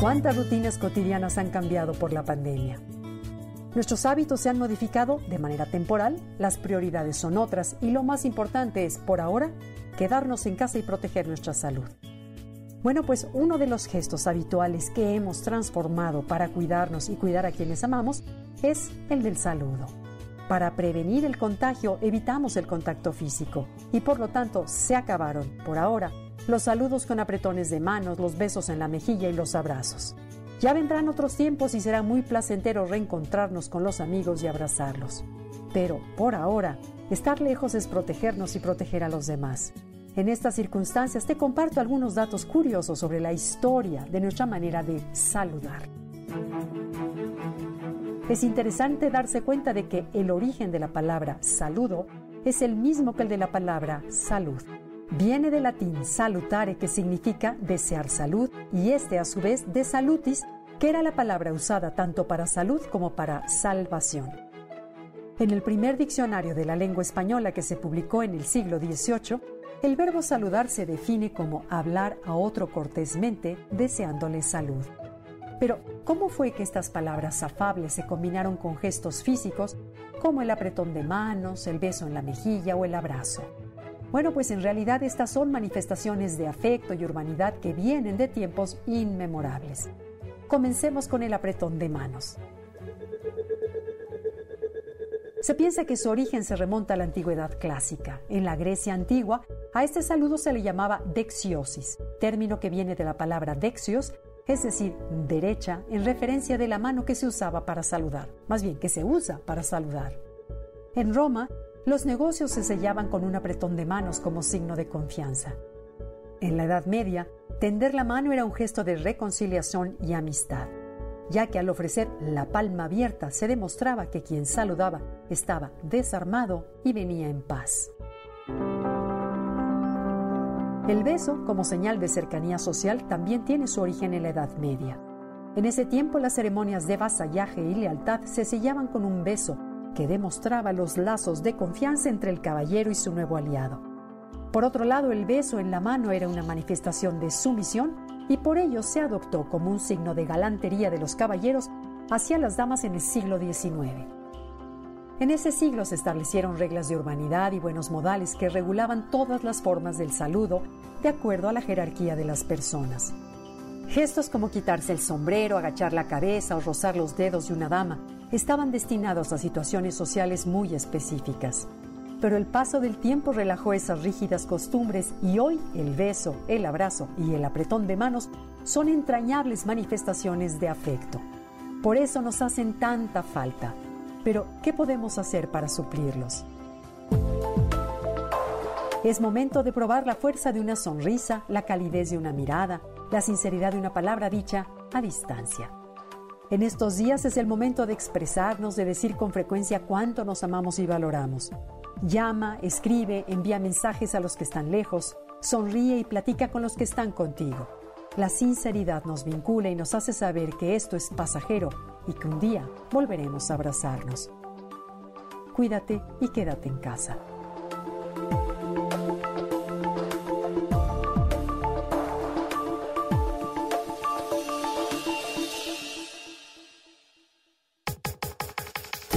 ¿Cuántas rutinas cotidianas han cambiado por la pandemia? Nuestros hábitos se han modificado de manera temporal, las prioridades son otras y lo más importante es, por ahora, quedarnos en casa y proteger nuestra salud. Bueno, pues uno de los gestos habituales que hemos transformado para cuidarnos y cuidar a quienes amamos es el del saludo. Para prevenir el contagio evitamos el contacto físico y por lo tanto se acabaron, por ahora, los saludos con apretones de manos, los besos en la mejilla y los abrazos. Ya vendrán otros tiempos y será muy placentero reencontrarnos con los amigos y abrazarlos. Pero, por ahora, estar lejos es protegernos y proteger a los demás. En estas circunstancias te comparto algunos datos curiosos sobre la historia de nuestra manera de saludar. Es interesante darse cuenta de que el origen de la palabra saludo es el mismo que el de la palabra salud. Viene del latín salutare, que significa desear salud, y este a su vez de salutis, que era la palabra usada tanto para salud como para salvación. En el primer diccionario de la lengua española que se publicó en el siglo XVIII, el verbo saludar se define como hablar a otro cortésmente deseándole salud. Pero, ¿cómo fue que estas palabras afables se combinaron con gestos físicos como el apretón de manos, el beso en la mejilla o el abrazo? Bueno, pues en realidad estas son manifestaciones de afecto y urbanidad que vienen de tiempos inmemorables. Comencemos con el apretón de manos. Se piensa que su origen se remonta a la antigüedad clásica. En la Grecia antigua, a este saludo se le llamaba dexiosis, término que viene de la palabra dexios, es decir, derecha, en referencia de la mano que se usaba para saludar, más bien que se usa para saludar. En Roma, los negocios se sellaban con un apretón de manos como signo de confianza. En la Edad Media, tender la mano era un gesto de reconciliación y amistad, ya que al ofrecer la palma abierta se demostraba que quien saludaba estaba desarmado y venía en paz. El beso, como señal de cercanía social, también tiene su origen en la Edad Media. En ese tiempo las ceremonias de vasallaje y lealtad se sellaban con un beso que demostraba los lazos de confianza entre el caballero y su nuevo aliado. Por otro lado, el beso en la mano era una manifestación de sumisión y por ello se adoptó como un signo de galantería de los caballeros hacia las damas en el siglo XIX. En ese siglo se establecieron reglas de urbanidad y buenos modales que regulaban todas las formas del saludo de acuerdo a la jerarquía de las personas. Gestos como quitarse el sombrero, agachar la cabeza o rozar los dedos de una dama estaban destinados a situaciones sociales muy específicas. Pero el paso del tiempo relajó esas rígidas costumbres y hoy el beso, el abrazo y el apretón de manos son entrañables manifestaciones de afecto. Por eso nos hacen tanta falta. Pero, ¿qué podemos hacer para suplirlos? Es momento de probar la fuerza de una sonrisa, la calidez de una mirada, la sinceridad de una palabra dicha a distancia. En estos días es el momento de expresarnos, de decir con frecuencia cuánto nos amamos y valoramos. Llama, escribe, envía mensajes a los que están lejos, sonríe y platica con los que están contigo. La sinceridad nos vincula y nos hace saber que esto es pasajero y que un día volveremos a abrazarnos. Cuídate y quédate en casa.